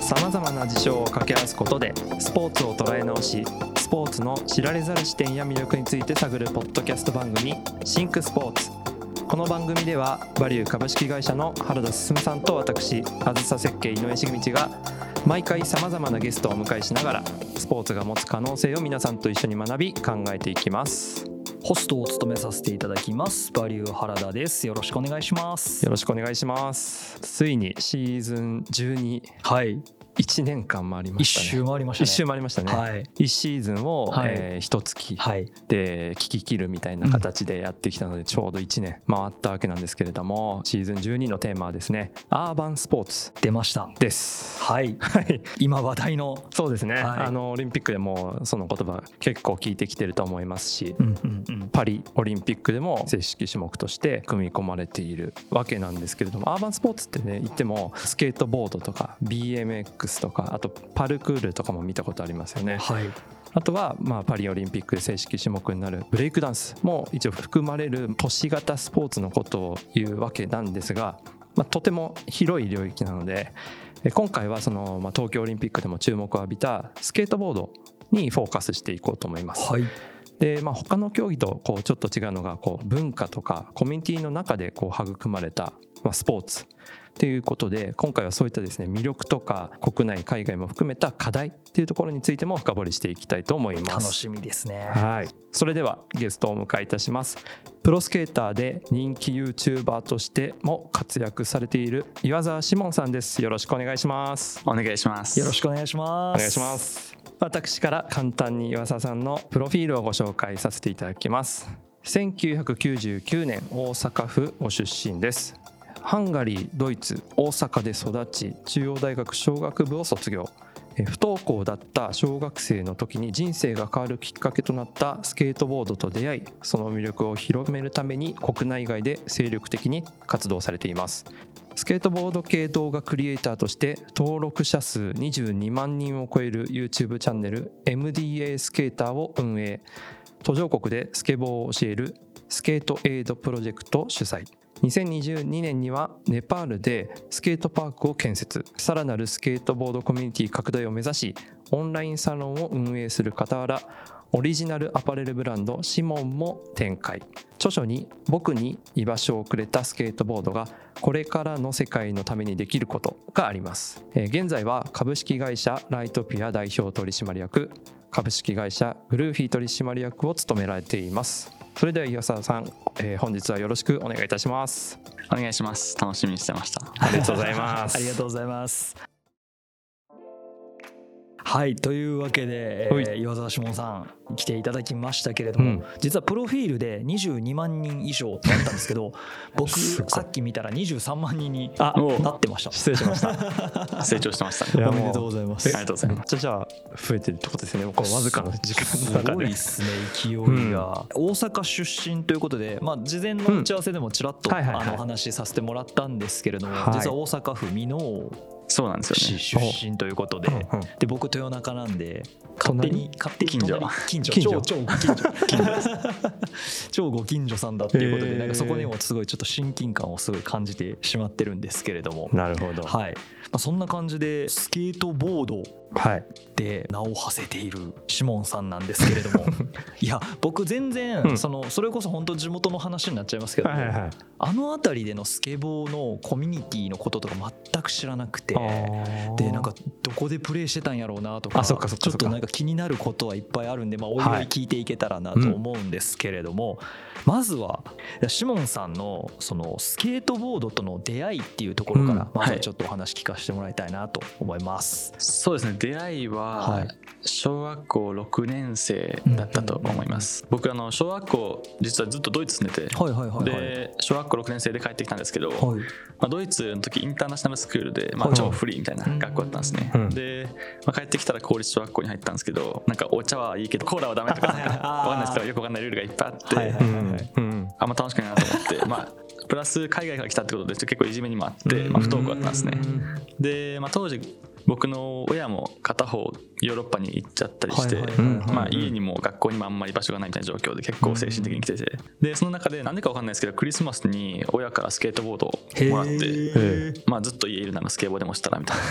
さまざまな事象を掛け合わすことでスポーツを捉え直しスポーツの知られざる視点や魅力について探るポッドキャスト番組「シンクスポーツ」この番組ではバリュー株式会社の原田進さんと私あずさ設計井上重道が毎回さまざまなゲストをお迎えしながらスポーツが持つ可能性を皆さんと一緒に学び考えていきます。ホストを務めさせていただきます。バリュー原田です。よろしくお願いします。よろしくお願いします。ついにシーズン12はい1年間回りま一したね。周回りましたね。一周回りましたね、はい。1シーズンを、はい。えー一月はい。で聞き切るみたいな形でやってきたので、ちょうど1年回ったわけなんですけれどもシーズン12のテーマはですねアーバンスポーツ出ました。です。はい。はい。今話題の。そうですね、はい。あのオリンピックでもその言葉結構聞いてきてると思いますし、うんうんうん。パリオリンピックでも正式種目として組み込まれているわけなんですけれどもアーバンスポーツってね言ってもスケートボードとか BMX とかあとパルクールとかも見たことありますよね。はい。あとはまあパリオリンピックで正式種目になるブレイクダンスも一応含まれる都市型スポーツのことを言うわけなんですが、まあ、とても広い領域なのでえ今回はその、まあ、東京オリンピックでも注目を浴びたスケートボードにフォーカスしていこうと思います。はい。で、まあ、他の競技とこうちょっと違うのがこう文化とかコミュニティの中でこう育まれた、まあ、スポーツっていうことで今回はそういったですね魅力とか国内海外も含めた課題っていうところについても深掘りしていきたいと思います。楽しみですね。はい、それではゲストをお迎えいたします。プロスケーターで人気 YouTuber としても活躍されている岩沢志門さんです。よろしくお願いします。お願いします。よろしくお願いします。お願いします。私から簡単に岩沢さんのプロフィールをご紹介させていただきます。1999年大阪府ご出身ですハンガリードイツ大阪で育ち中央大学商学部を卒業。不登校だった小学生の時に人生が変わるきっかけとなったスケートボードと出会いその魅力を広めるために国内外で精力的に活動されています。スケートボード系動画クリエイターとして登録者数22万人を超える YouTube チャンネル MDA スケーターを運営。途上国でスケボーを教えるスケートエイドプロジェクト主催。2022年にはネパールでスケートパークを建設。さらなるスケートボードコミュニティ拡大を目指しオンラインサロンを運営する傍らオリジナルアパレルブランドシモンも展開。著書に「僕に居場所をくれたスケートボードがこれからの世界のためにできること」があります。現在は株式会社ライトピア代表取締役株式会社グルーフィー取締役を務められています。それでは岩沢さん、えー本日はよろしくお願いいたしますお願いします。楽しみにしてました。ありがとうございます ありがとうございますはいというわけで、えーはい。岩沢志門さん来ていただきましたけれども、うん。実はプロフィールで22万人以上だったんですけど 僕さっき見たら23万人にあおなって ました。失礼しました。成長してました。おめでとうございますありがとうございめまっちゃじゃあ増えてるってことですよね。このわずかな時間の中で。すごいですね勢いが、大阪出身ということで、まあ、事前の打ち合わせでもちらっとお話しさせてもらったんですけれども、はい。実は大阪府箕面す。そうなんですよ市ね。出身ということで、うんうん。で僕豊中なんで勝手に勝手に近所。隣？近所。近所。超超ご 近所。超ご近所さんだっていうことで、なんかそこにもすごいちょっと親近感をすごい感じてしまってるんですけれども、なるほど。はい、まあ、そんな感じでスケートボード。はいで名を馳せているシモンさんなんですけれども。いや僕全然、うん。そのそれこそ本当地元の話になっちゃいますけど、はいはいはい。あの辺りでのスケボーのコミュニティのこととか全く知らなくて。でなんかどこでプレイしてたんやろうなとかちょっとなんか気になることはいっぱいあるんで、まあ、おいおいはい聞いていけたらなと思うんですけれども、まずはシモンさんのそのスケートボードとの出会いっていうところから、うんまずははいちょっとお話聞かせてもらいたいなと思います。そうですね。出会いははい小学校6年生だったと思います。僕あの小学校実はずっとドイツ住んでて。はいはいはいはい。で小学校6年生で帰ってきたんですけど、はいまあ、ドイツの時インターナショナルスクールで、まあ、はい超フリーみたいな学校だったんですね、うんで、まあ、帰ってきたら公立小学校に入ったんですけどなんかお茶はいいけどコーラはダメとかなんかあー わかんないですけどよくわかんないルールがいっぱいあって、はいはういはい。うんあんま楽しくないなと思って。まあプラス海外から来たってことでちょっと結構いじめにもあって、うん。まあ、不登校だったんですね。で、まあ、当時僕の親も片方ヨーロッパに行っちゃったりして、家にも学校にもあんまり場所がないみたいな状況で結構精神的に来てて、でその中でなんでかわかんないですけどクリスマスに親からスケートボードをもらって。へまあ、ずっと家いるならスケボーでもしたらみたいな。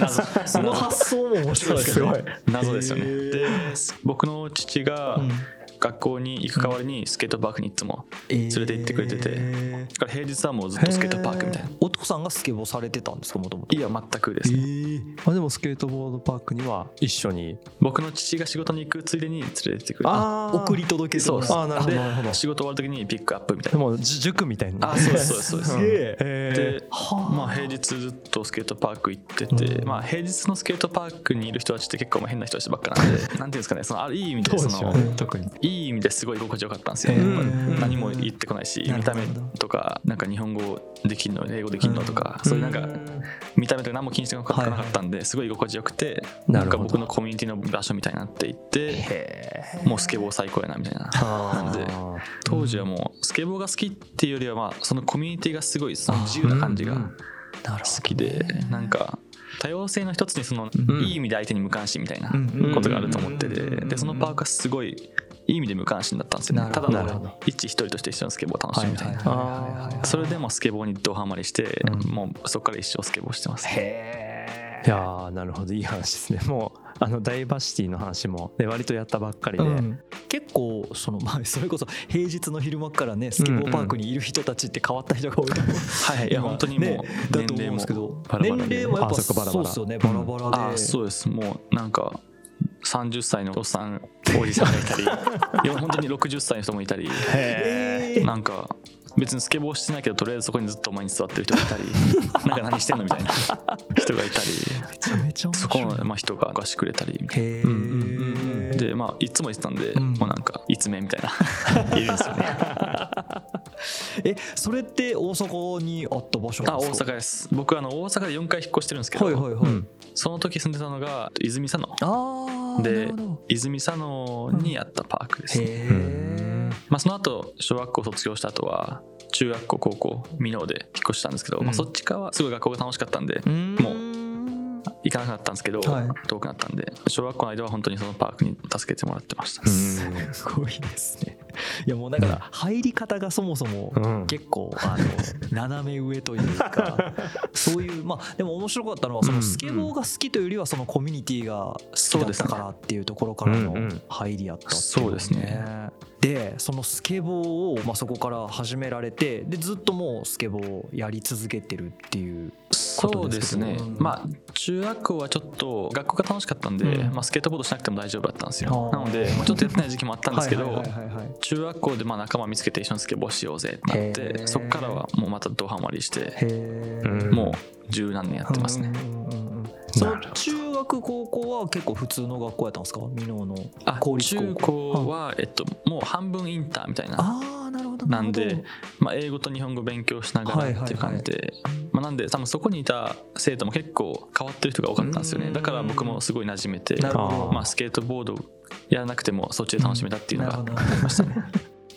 謎。ーその発想も面白いですね。謎ですよね。で僕の父がうん学校に行く代わりにスケートパークにいつも連れて行ってくれてて、えだから平日はもうずっとスケートパークみたいな。ー。お父さんがスケボーされてたんですか？もともといや全くですね、あでもスケートボードパークには一緒に。僕の父が仕事に行くついでに連れて行ってくれて。あー。送り届けそうですあーなるほど。なるほど。で仕事終わる時にピックアップみたいでなもじ塾みたいなあそうですそうですそうです。すげえ。えでまあ平日ずっとスケートパーク行ってて、まあ平日のスケートパークにいる人たちって結構まあ変な人たちばっかなんで なんていうんですかねそのあるいい意味でその特にいい意味ですごい居心地よかったんですよ。ね、何も言ってこないし見た目とかなんか日本語できるの英語できるのとか、そういうなんか見た目とか何も気にしてなかったんですごい居心地よくてなんか僕のコミュニティの場所みたいになっていってもうスケボー最高やなみたいな。なんで当時はもうスケボーが好きっていうよりはまあそのコミュニティがすごいその自由な感じが好きでなんか多様性の一つにそのん。いい意味で相手に無関心みたいなことがあると思っててでそのパークはすごいいい意味で無関心だったんですよね。ただの一一人として一緒のスケボーを楽しむみたいな。あそれでもスケボーにドハマりしてうん。もうそこから一生スケボーしてますへいやーなるほど。いい話ですね。もうあのダイバーシティの話も、ね、割とやったばっかりで、うん。結構その まあそれこそ平日の昼間からねスケボーパークにいる人たちって変わった人が多いと思う はいい。や本当にもうねだと思うん年齢もですけど。バラバラで年齢もやっぱあそこバラバラ。そうですよね。バラバラで。あそうです。もうなんか30歳のおっさんおじさんがいたり いや本当に60歳の人もいたりなんか別にスケボーしてないけどとりあえずそこにずっと前に座ってる人がいたり なんか何してんのみたいな人がいたりめちゃめちゃ面そこのまあ人が貸してくれたりへうんうんでまあいつも言ってたんで、うん。もうなんかいつめみたいな。いるんですよね。えそれって大阪にあった場所なあ大んですか？阪です。僕あの大阪で4回引っ越してるんですけど、はいはいはい、うん。その時住んでたのが泉佐野。ああなで泉佐野にあったパークです、へえまあ、その後小学校卒業した後は中学校高校箕面で引っ越したんですけど、うん。まあ、そっち側はすごい学校が楽しかったんでもう行かなくなったんですけど、はい。遠くなったんで小学校の間は本当にそのパークに助けてもらってました、すごいですね。いやもうだから入り方がそもそもうん。結構あの 斜め上というかそういうまあでも面白かったのはそのスケボーが好きというよりはそのコミュニティが好きだったからっていうところからの入りやったっていうそうですねでそのスケボーをまあそこから始められてでずっともうスケボーをやり続けてるっていうそうですねことですけどまあ中学校はちょっと学校が楽しかったんで、うん。まあ、スケートボードしなくても大丈夫だったんですよ。なので、まあ、ちょっとやってない時期もあったんですけど中学校でまあ仲間見つけて一緒にスケボーしようぜってなっへてー。そこからはもうまたドハマりしてもう十何年やってますね。うんうんうんうんその中学高校は結構普通の学校やったんですか？箕面のあ公立中高は、えっと、もう半分インターみたいなああなるほどなんでまあ、英語と日本語勉強しながらっていう感じで、まあ、なんで多分そこにいた生徒も結構変わってる人が多かったんですようん。ねだから僕もすごい馴染めてまあ、スケートボードやらなくてもそっちで楽しめたっていうのがありましたね。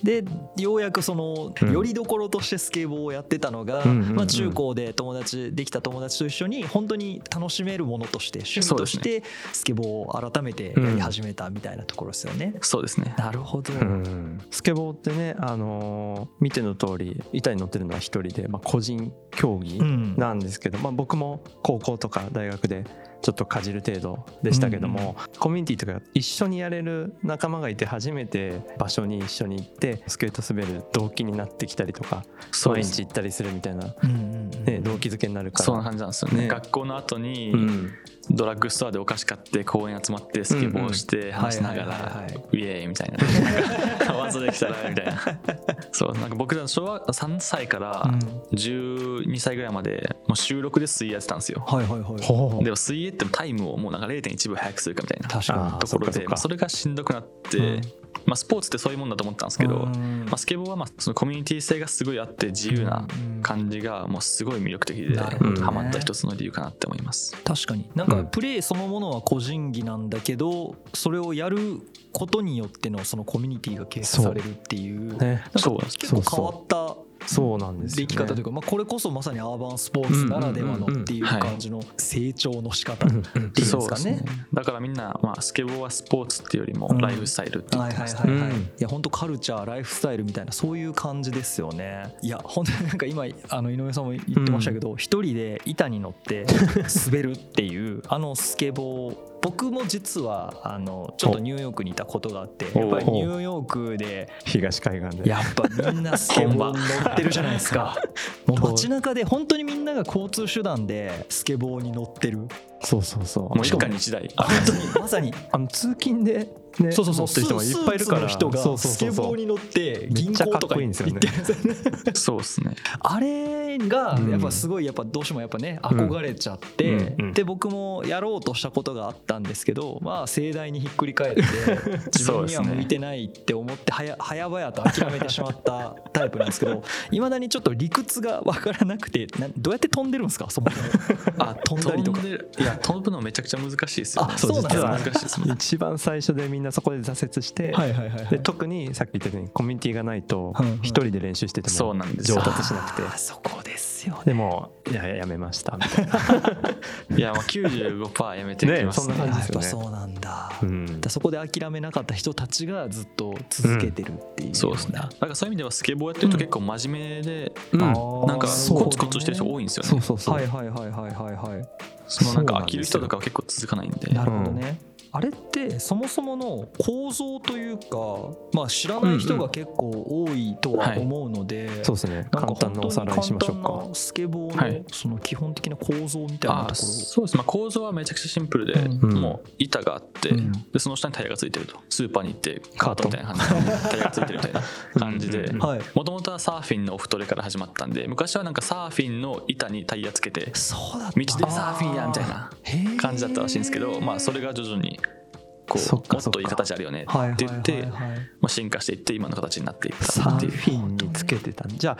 でようやくそのうん。よりどころとしてスケボーをやってたのが、うんうんうん。まあ、中高で友達できた友達と一緒に本当に楽しめるものとして趣味としてスケボーを改めてやり始めたみたいなところですよね。そうですね。なるほど、うんスケボーってね、あのー見ての通り板に乗ってるのは一人で、まあ、個人競技うん。なんですけど、まあ、僕も高校とか大学でちょっとかじる程度でしたけども、コミュニティとか一緒にやれる仲間がいて初めて場所に一緒に行ってスケート滑る動機になってきたりとか毎日行ったりするみたいな、うんうんうんうんね、動機づけになるから。そんな感じなんですよね。ね。学校の後にうん。ドラッグストアでお菓子買って公園集まってスケボーして話しながらはい。ウェーイみたいななんか技できたらみたいな。そうなんか僕ら小学3歳から12歳ぐらいまでもう週6で水泳やってたんですよ。はいはいはい。でも水泳ってタイムをもうなんか0.1秒早くするかみたいなところでまあそれがしんどくなって、うんまあ、スポーツってそういうもんだと思ったんですけど、うん。まあ、スケボーはまあそのコミュニティ性がすごいあって自由な感じがもうすごい魅力的でハマった一つの理由かなって思います。確かに。なんかプレーそのものは個人技なんだけどそれをやることによってのそのコミュニティが形成されるっていう。ね。なんかそう結構変わったそうなんですよ、ね、でき方というか、まあ、これこそまさにアーバンスポーツならではのっていう感じの成長の仕方っていうんですかね。だからみんな、まあ、スケボーはスポーツっていうよりもライフスタイルって言ってます、はいはいはいはい、いや本当カルチャーライフスタイルみたいなそういう感じですよね。いや本当になんか今あの井上さんも言ってましたけど一、人で板に乗って滑るっていうあのスケボー僕も実はあのちょっとニューヨークにいたことがあってやっぱりニューヨークで東海岸で。やっぱみんなスケボー 乗ってるじゃないですか。もう。街中で本当にみんなが交通手段でスケボーに乗ってる。そうそうそう。もう一家に一台。本当にまさに。あの通勤でね、そうそうそう。乗ってる人もいっぱいいるから。人がスケボーに乗って銀行とか行ってるんですよね。そうですね。あれがやっぱすごいやっぱどうしてもやっぱね憧れちゃって、で僕もやろうとしたことがあったんですけどまあ盛大にひっくり返って 自分には向いてないって思って早早々と諦めてしまったタイプなんですけど いまだにちょっと理屈が分からなくてなどうやって飛んでるんですか？そもそも。あ飛んだりとか。飛んでる。いや飛ぶのめちゃくちゃ難しいですよね。あそうなんです実は難しいです一番最初でみんなそこで挫折して、はいはいはいはい。で特にさっき言ったようにコミュニティがないとうんうん一人で練習しててそうもなんです。よ上達しなくて。あーそこですよね。でもいややめました。みたいな、いやまあ95%やめてきますね。ねそんな感じですよね。ぱそうなんだ。うん。だそこで諦めなかった人たちがずっと続けてるっていうよな、そうですね。だからそういう意味ではスケボーやってると結構真面目で、うん。なんかそうコツコツしてる人多いんですよね。そうそうそう、はいはいはいはいはいはいそのなんかそうなんですよ。飽きる人とかは結構続かないんで。なるほどね、あれってそもそもの構造というか、まあ、知らない人が結構多いとは思うので、そうですね。簡単なおさらいしましょうか。スケボーはい。のその基本的な構造みたいなあとこそうです、まあ、構造はめちゃくちゃシンプルで、うん。もう板があって、うん。でその下にタイヤがついてると。スーパーに行ってカートみたいな感じでタイヤがついてるみたいな感じでうん。ろ、はい。もともとはサーフィンのオフトレから始まったんで昔はなんかサーフィンの板にタイヤつけて道でサーフィンやみたいな感じだったらしいんですけど、まあ、それが徐々にこそっかうもっといい形あるよね。はいって言って、まあ、進化していって今の形になっていったサっていう。ーフィンにつけてたじゃあ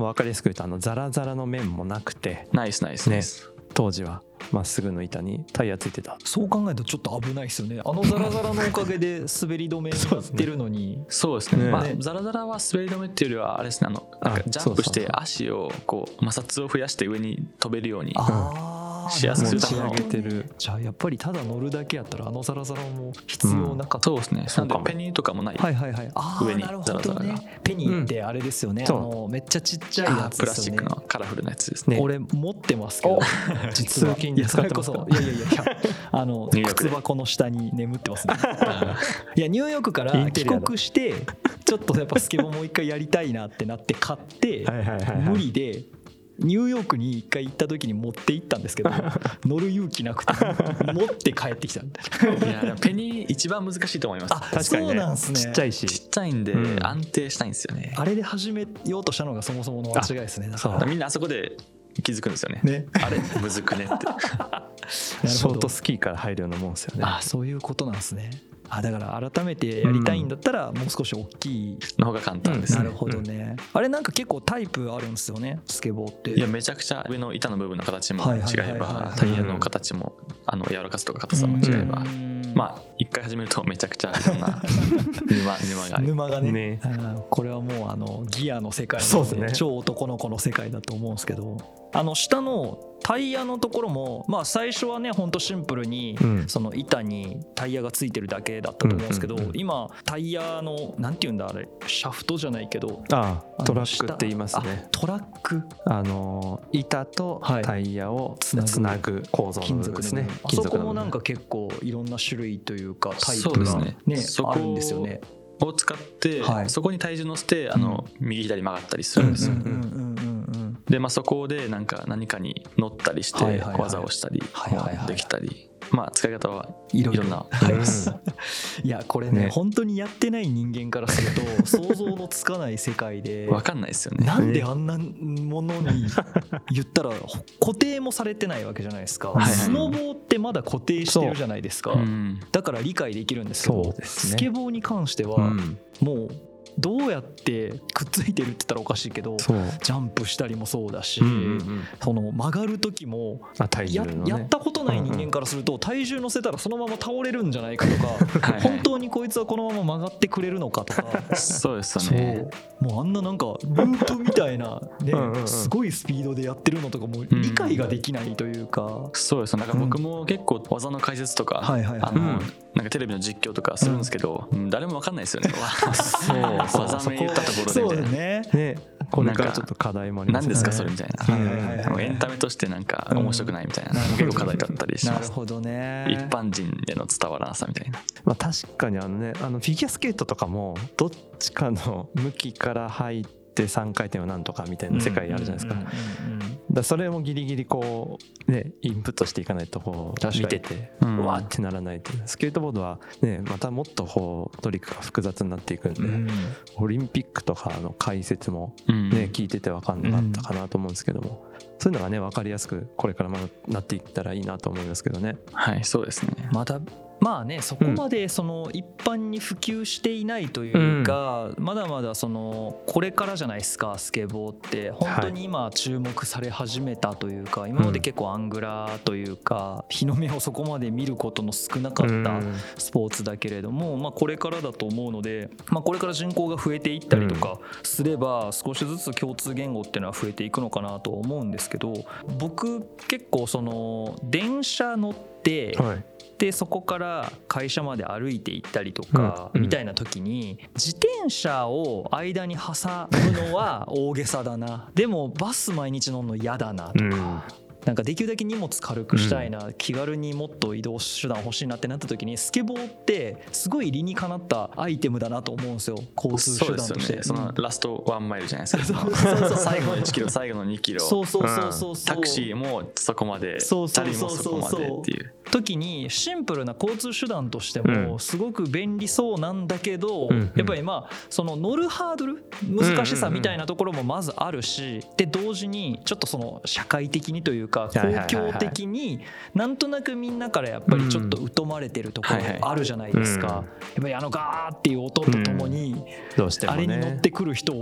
もう分かりやすく言うとあのザラザラの面もなくて。ナイスナイスナイス、当時はまっすぐの板にタイヤついてた。そう考えるとちょっと危ないですよね。あのザラザラのおかげで 滑り止めになってるのに。そうですね。ね。まあ、ザラザラは滑り止めっていうよりはあれですねあのなんかあジャンプして足をこう摩擦を増やして上に飛べるように。あーしやすくするてる。じゃあやっぱりただ乗るだけやったらあのザラザラも必要なかった、そうですね。なんでペニーとかもない、はいはいはい。ああ上にザラザラが。どねペニーってあれですよね、そうあのめっちゃちっちゃいやあつプラスチックのカラフルなやつですね。ね俺持ってますけど。実は。通勤で使ってますか？いやそれこそいやいやいやあの靴箱の下に眠ってますね。いやニューヨークから帰国してちょっとやっぱスケボーもう一回やりたいなってなって買って無理でニューヨークに一回行った時に持って行ったんですけど 乗る勇気なくて 持って帰ってきたいやペニー一番難しいと思います。あ確かにそうねなんすね。ちっちゃいしちっちゃいんでうん。安定したいんですよね、あれで始めようとしたのがそもそもの間違いですね。だから。みんなあそこで気づくんですよね。ね。あれむずくねって。ショートスキーから入るようなもんですよね。あそういうことなんですねあだから改めてやりたいんだったらもう少し大きい、の方が簡単ですね、なるほどね、あれなんか結構タイプあるんですよねスケボーって。いやめちゃくちゃ上の板の部分の形も違えばタイヤの形もあの柔らかさとか硬さも違えば。うん。まあ一回始めるとめちゃくちゃいろんな 沼沼が沼がね。ねうん。これはもうあのギアの世界そうですね。超男の子の世界だと思うんですけどあの下のタイヤのところもまあ最初はねほんとシンプルにうん。その板にタイヤがついてるだけだったと思うんですけどうんうんうん。今タイヤのなんていうんだあれシャフトじゃないけどああのトラックって言いますあねトラック？あの板とはい。タイヤをつなぐ構造の金部分ですね。属の部分。あそこもなんか結構いろんな種類というかタイプがねねそこあるんですよね。を使って、はい。そこに体重乗せてあの、右左曲がったりするんですよ、うんうんうんうんうんでまあそこでなんか何かに乗ったりして技をしたりできたりまあ使い方はいいろいろな。ありますいやこれねね。本当にやってない人間からすると 想像のつかない世界でわかんないですよね。なんであんなものに言ったら固定もされてないわけじゃないですか、はいはいスノボーってまだ固定してるじゃない。ですか、うんだから理解できるんですけどねスケボーに関してはうんもうどうやってくっついてるって言ったらおかしいけどジャンプしたりもそうだし、うんうんうん。その曲がる時もね。やったことない人間からすると体重乗せたらそのまま倒れるんじゃないかとか はいはい本当にこいつはこのまま曲がってくれるのかとか。そうですよね。もうあんななんかルートみたいなねうんうんうん。すごいスピードでやってるのとかもう理解ができないというか、そうですなんか僕も結構技の解説とか、はいはいはい。あのうんなんかテレビの実況とかするんですけど、うん誰もわかんないですよね。そう技名言ったところで。みたいなだね。ね。これからちょっと課題もあります何ですかねそれみたいな、はい。はいはいはいもうエンタメとしてなんか面白くないみたいな、うん。結構課題だったりします。なるほどね。一般人への伝わらなさみたいな。まあ、確かにあのねあのフィギュアスケートとかもどっちかの向きから入って3回転はなんとかみたいな世界あるじゃないですか,、うんうんうんうんだそれもギリギリこうねインプットしていかないとこう見ててううん。わーってならないっていうスケートボードはねまたもっとこうトリックが複雑になっていくんで、うん。オリンピックとかの解説もうん。ね、聞いてて分かんなかったかなと思うんですけども、そういうのがね分かりやすくこれからなっていったらいいなと思いますけどね。はいそうですね。またまあねそこまでその一般に普及していないというか、まだまだそのこれからじゃないですかスケボーって。本当に今注目され始めたというか今まで結構アングラーというか日の目をそこまで見ることの少なかったスポーツだけれども、まあ、これからだと思うので、まあ、これから人口が増えていったりとかすれば少しずつ共通言語っていうのは増えていくのかなと思うんですけど僕結構その電車乗ってはいでそこから会社まで歩いて行ったりとかうん。みたいな時に自転車を間に挟むのは大げさだな。でもバス毎日乗るの嫌だなとうんなんかできるだけ荷物軽くしたいな、気軽にもっと移動手段欲しいなってなった時にスケボーってすごい理にかなったアイテムだなと思うんですよ。交通手段として。ね。そのラストワンマイルじゃないですか。そうそう。そう最後の1キロ。最後の2キロ。そうそうそうそうそう。タクシーもそこまで。そうそうそうそうそう。時にシンプルな交通手段としてうん。もすごく便利そうなんだけど、うん。やっぱりまあその乗るハードル難しさみたいなところもまずあるしで同時にちょっとその社会的にというか公はいはいはいはい。共的になんとなくみんなからやっぱりちょっと疎まれてるところあるじゃないですか。うんやっぱりあのガーっていう音とともにあれに乗っね。てくる人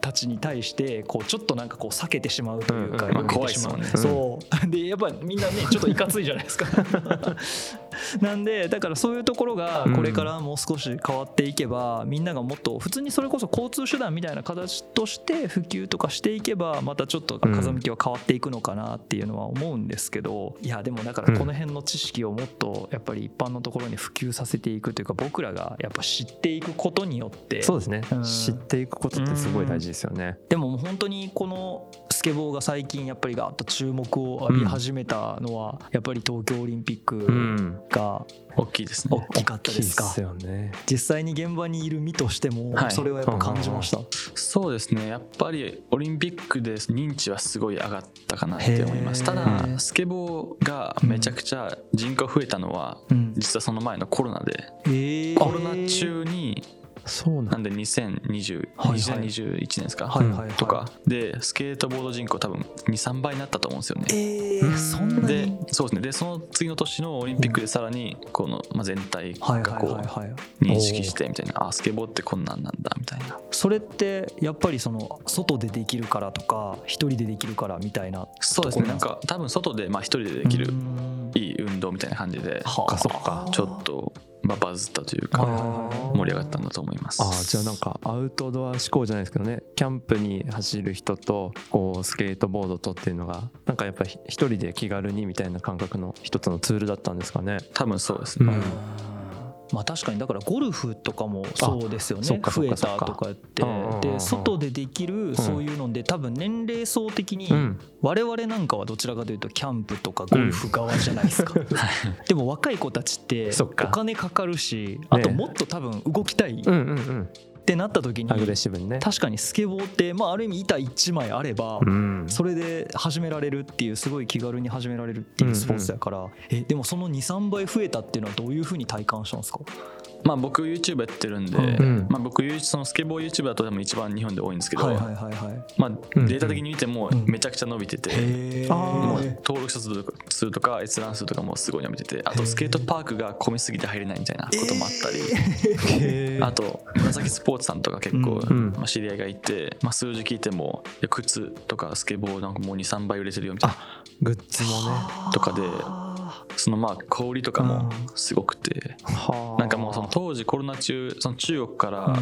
たちに対してこうちょっとなんかこう避けてしまうというか、怖いそう。でやっぱみんなねちょっといかついじゃないですか なんでだからそういうところがこれからもう少し変わっていけば、みんながもっと普通にそれこそ交通手段みたいな形として普及とかしていけばまたちょっと風向きは変わっていくのかなっていうのは思うんですけどいやでもだからこの辺の知識をもっとやっぱり一般のところに普及させていくというか僕らがやっぱ知っていくことによって。そうですね。うん。知っていくことってすごい大事ですよね。でも本当にこのスケボーが最近やっぱりガーッと注目を浴び始めたのはやっぱり東京オリンピッうクん。が大きいですね。大きかったですか？大きいっすよね。実際に現場にいる身としてもはい。それはやっぱ感じました、そうですね。やっぱりオリンピックで認知はすごい上がったかなって思います。ただスケボーがめちゃくちゃ人口増えたのはうん。実はその前のコロナで。えー。コロナ中にそうなんで2020はいはい。2021年ですか？はいはいはい。とか。でスケートボード人口多分23倍になったと思うんですよね。えー、そんなでにそうですね。でその次の年のオリンピックでさらにこの、まあ、全体はいはいがこう認識してみたいな。あスケボーってこんなんなんだみたいな。それってやっぱりその外でできるからとか一人でできるからみたいなそうですね。なんか多分外でまあ一人でできるうん。いい運動みたいな感じではあ。そっかちょっと、まあ、バズったというはいか盛り上がったんだと思います。あーじゃあなんかアウトドア志向じゃないですけどね。キャンプに走る人とこうスケートボードとっていうのがなんかやっぱり一人で気軽にみたいな感覚の一つのツールだったんですかね。多分そうですね、うんまあ確かにだからゴルフとかもそうですよね。増えたとかって。で外でできるそういうので多分年齢層的にうん。我々なんかはどちらかというとキャンプとかゴルフ側じゃないですか。でも若い子たちってお金かかるしあともっと多分動きたいってなった時にアグレッシブにね。確かにスケボーってまあある意味板1枚あればうん。それで始められるっていうすごい気軽に始められるっていうスポーツだから、えでもその23倍増えたっていうのはどういうふうに体感したんですか？まあ僕 YouTube やってるんで、うん。まあ、僕そのスケボー YouTube だとでも一番日本で多いんですけど、はいはいはいはい。まあ、うん。データ的に見てもうん。めちゃくちゃ伸びてて、へあもうー登録者数とか閲覧数とかもすごい伸びててあとスケートパークが混みすぎて入れないみたいなこともあったり、あと紫スポーツさんとか結構、うん。まあ、知り合いがいて、まあ、数字聞いても靴とかスケボーなんかもう23倍売れてるよみたいなグッズもね。とかでそのまあ小売りとかもすごくてはあ。なんかもうその当時コロナ中その中国から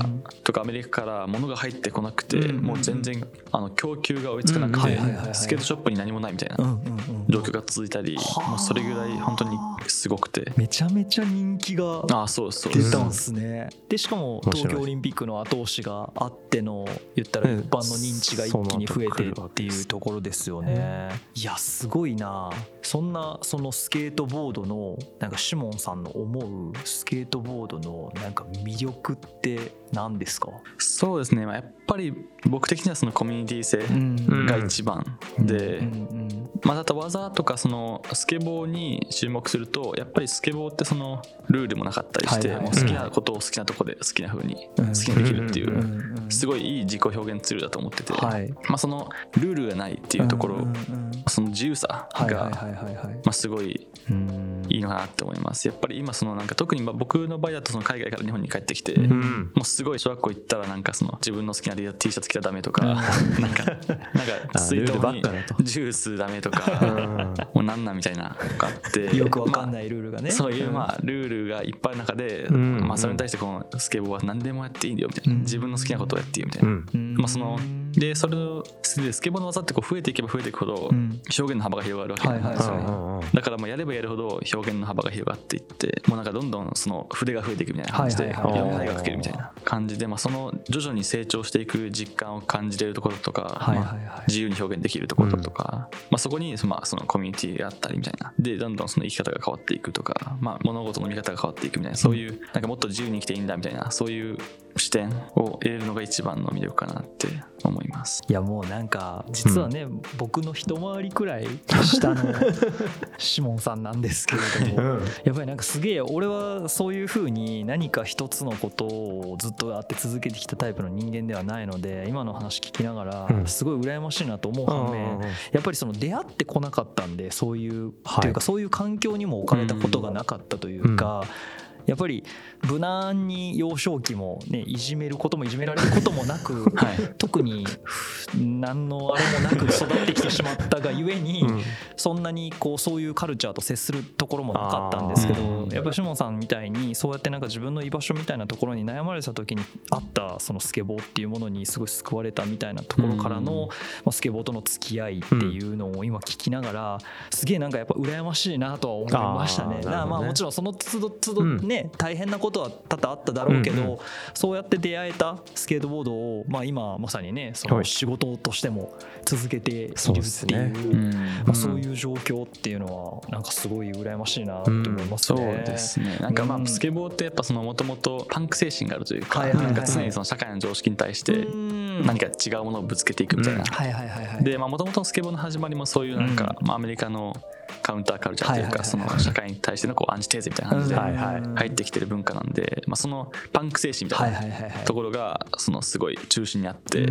とかアメリカから物が入ってこなくて、もう全然あの供給が追いつかなくて、スケートショップに何もないみたいな状況が続いたり、もうそれぐらい本当にすごくて。めちゃめちゃ人気があそうそう。出たんすね。でしかも東京オリンピックの後押しがあっての言ったら一般の認知が一気に増えてっていうところですよね。いやすごいな。そんなそのスケートボードのなんかシモンさんの思うスケートボードのなんか魅力って何ですか？そうですね。やっぱり僕的にはそのコミュニティ性が一番で、まあ、ただ技とかそのスケボーに注目するとやっぱりスケボーってそのルールもなかったりして好きなことを好きなとこで好きな風に好きにできるっていうすごいいい自己表現ツールだと思ってて、まあ、そのルールがないっていうところその自由さがまあすごいいいのかなって思います。やっぱり今そのなんか特にまあ僕の場合だとその海外から日本に帰ってきてもうすごい小学校行ったらなんかその自分の好きな T シャツ着たらダメとかなんかなんか水筒にジュースダメとかもうなんなんみたいながあってよくわかんないルールがね、そういうまあルールがいっぱいある中で、まあそれに対してこのスケボーは何でもやっていいんだよみたいな。自分の好きなことをやっていいみたいな、まあそのでそれのスケボーの技ってこう増えていけば増えていくほど表現の幅が広がるわけ。なんですよねだからもうやればやるほど表現の幅が広がっていってもうなんかどんどんその筆が増えていくみたいな感じでいろんな絵が描けるみたいな感じで、まあ、その徐々に成長していく実感を感じれるところとか、まあ、自由に表現できるところとか、まあ、そこにまあそのコミュニティがあったりみたいな。でどんどんその生き方が変わっていくとか、まあ、物事の見方が変わっていくみたいな。そういうなんかもっと自由に生きていいんだみたいなそういう視点を得れるのが一番の魅力かなって思いますいやもうなんか実はね、うん、僕の一回りくらい下の シモンさんなんですけれども、うん、やっぱりなんかすげえ俺はそういうふうに何か一つのことをずっとやって続けてきたタイプの人間ではないので今の話聞きながらすごい羨ましいなと思う反面、やっぱりその出会ってこなかったんでそういう、はい、というかそういう環境にも置かれたことがなかったというか。やっぱり無難に幼少期もねいじめることもいじめられることもなく、はい、特に何のあれもなく育ってきてしまったがゆえに、うん、そんなにこうそういうカルチャーと接するところもなかったんですけどやっぱりシモンさんみたいにそうやってなんか自分の居場所みたいなところに悩まれた時にあったそのスケボーっていうものにすごい救われたみたいなところからの、まあ、スケボーとの付き合いっていうのを今聞きながらすげえなんかやっぱ羨ましいなとは思いましたね。ねまあもちろんその都度都度ね、ね、大変なことは多々あっただろうけど、うんうん、そうやって出会えたスケートボードを、まあ、今まさにねその仕事としても続けているっていうそう、ねまあ、そういう状況っていうのはなんかすごい羨ましいなと思いますね。そうですね。なんかまあスケボーってやっぱもともとパンク精神があるというか,、なんか常にその社会の常識に対して何か違うものをぶつけていくみたいな。でもともとスケボーの始まりもそういうなんか、まあ、アメリカのカウンターカルチャーというかその社会に対してのこうアンチテーゼみたいな感じで入ってきてる文化なんで、まあ、そのパンク精神みたいなところがそのすごい中心にあって、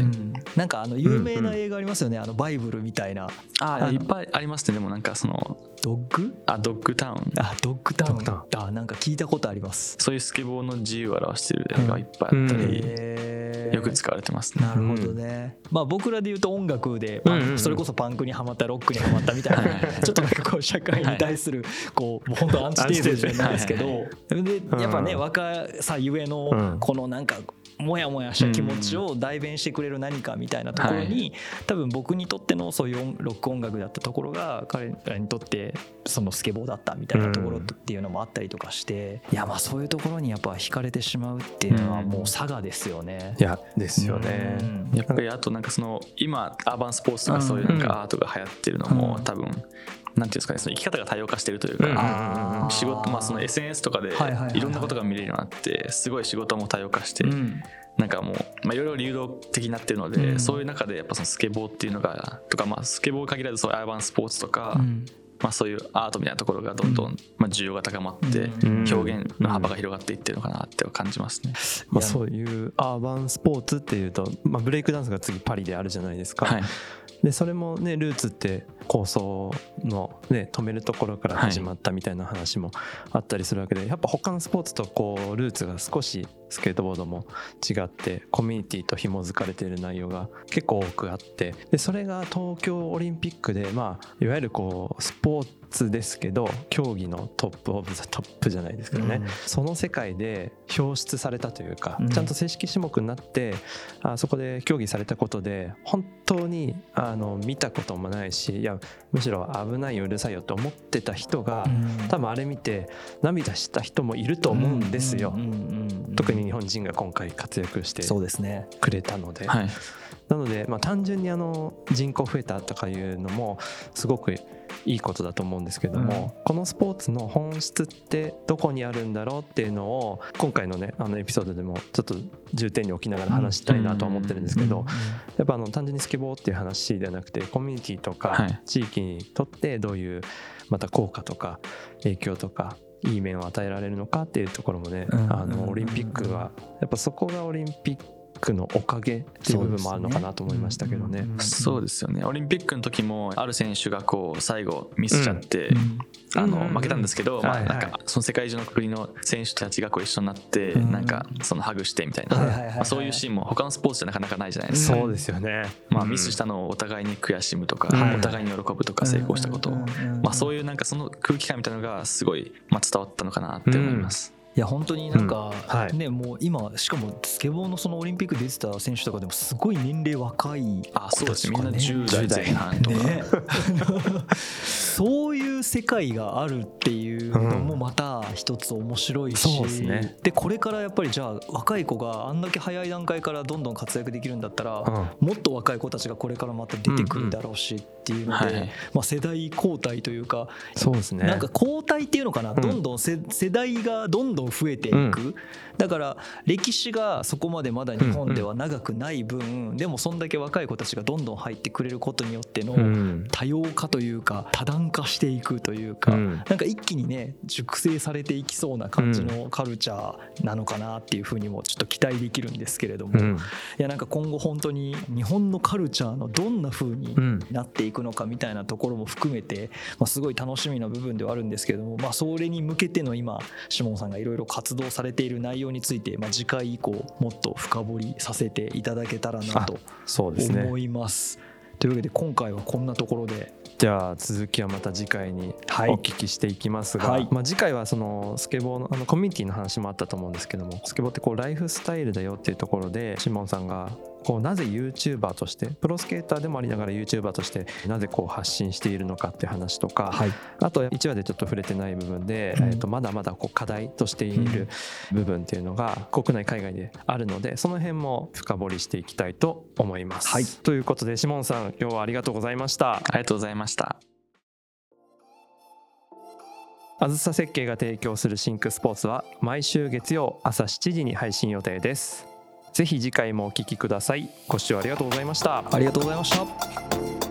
なんかあの有名な映画ありますよね、あのバイブルみたいな。あいっぱいありますね。でもなんかそのドッグ？あドッグタウン。あドッグタウン。あなんか聞いたことあります。そういうスケボーの自由を表してる映画がいっぱいあったり、よく使われてますね。なるほどね、まあ僕らで言うと音楽で、それこそパンクにはまったロックにはまったみたいな。ちょっとなんかこう社会に対するこうもう本当アンチテーゼじゃないですけどでやっぱね若さゆえのこのなんかモヤモヤした気持ちを代弁してくれる何かみたいなところに、多分僕にとってのそういうロック音楽だったところが彼らにとってそのスケボーだったみたいなところっていうのもあったりとかしていやまあそういうところにやっぱ惹かれてしまうっていうのはもう佐賀ですよね。いやですよね。やっぱりあとなんかその今アーバンスポーツとかそういうなん。かアートが流行ってるのも多分ていうんですかねその生き方が多様化してるというか、仕事まあその SNS とかでいろんなことが見れるようになってすごい仕事も多様化して、なんかもうまあいろいろ流動的になってるので、そういう中でやっぱそのスケボーっていうのがとかまあスケボーに限らずそういうアーバンスポーツとか、まあ、そういうアートみたいなところがどんどんまあ需要が高まって表現の幅が広がっていってるのかなって感じますね。まあ、そういうアーバンスポーツっていうと、まあ、ブレイクダンスが次パリであるじゃないですか。はいでそれもねルーツって抗争の、ね、止めるところから始まったみたいな話もあったりするわけで、はい、やっぱ他のスポーツとこうルーツが少しスケートボードも違ってコミュニティと紐づかれている内容が結構多くあってでそれが東京オリンピックで、まあ、いわゆるこうスポーツですけど競技の top of the top じゃないですけどね、うん、その世界で表出されたというか、うん、ちゃんと正式種目になってあそこで競技されたことで本当にあの見たこともないしいやむしろ危ないようるさいよと思ってた人が、うん、多分あれ見て涙した人もいると思うんですよ。特に日本人が今回活躍してくれたので。はいなので、まあ、単純にあの人口増えたとかいうのもすごくいいことだと思うんですけども、うん、このスポーツの本質ってどこにあるんだろうっていうのを今回のねあのエピソードでもちょっと重点に置きながら話したいなと思ってるんですけどやっぱあの単純にスケボーっていう話ではなくてコミュニティとか地域にとってどういうまた効果とか影響とかいい面を与えられるのかっていうところもね、あのオリンピックはやっぱそこがオリンピックのおかげっていう部分もあるのかなと思いましたけどね。そうですよね。オリンピックの時もある選手がこう最後ミスしちゃって、あの負けたんですけど、まあ、なんかその世界中の国の選手たちがこう一緒になってなんかそのハグしてみたいな、まあ、そういうシーンも他のスポーツじゃなかなかないじゃないですか。そうですよね、まあ、ミスしたのをお互いに悔しむとか、お互いに喜ぶとか成功したこと。を、まあ、そういうなんかその空気感みたいなのがすごい、まあ、伝わったのかなって思います。いや本当になんか、ねもう今しかもスケボーのそのオリンピック出てた選手とかでもすごい年齢若いあそうですみんな10代前半とか、ね、そういう世界があるっていうのもまた一つ面白いし、うんね、でこれからやっぱりじゃあ若い子があんだけ早い段階からどんどん活躍できるんだったら、うん、もっと若い子たちがこれからまた出てくるだろうしっていうので、うんうんはい、まあ、世代交代というかそうですね。なんか交代っていうのかな、どんどん世代がどんどん増えていく、だから歴史がそこまでまだ日本では長くない分、でもそんだけ若い子たちがどんどん入ってくれることによっての多様化というか多段化していくというか、なんか一気にね熟成されていきそうな感じのカルチャーなのかなっていうふうにもちょっと期待できるんですけれども、いやなんか今後本当に日本のカルチャーのどんなふうになっていくのかみたいなところも含めて、まあ、すごい楽しみな部分ではあるんですけれども、まあ、それに向けての今シモンさんがいろいろ活動されている内容について、まあ、次回以降もっと深掘りさせていただけたらなと思います。というわけで今回はこんなところでじゃあ続きはまた次回にお聞きしていきますが、はい、まあ、次回はそのスケボーのあのコミュニティの話もあったと思うんですけどもスケボーってこうライフスタイルだよっていうところでシモンさんがこうなぜ YouTuber としてプロスケーターでもありながら YouTuber としてなぜこう発信しているのかって話とか、はい、あと1話でちょっと触れてない部分で、うん、えー、とまだまだこう課題としている部分っていうのが国内海外であるのでその辺も深掘りしていきたいと思います。はい、ということでシモンさん今日はありがとうございました。ありがとうございました。あずさ設計が提供するシンクスポーツは毎週月曜朝7時に配信予定です。ぜひ次回もお聴きください。ご視聴ありがとうございました。ありがとうございました。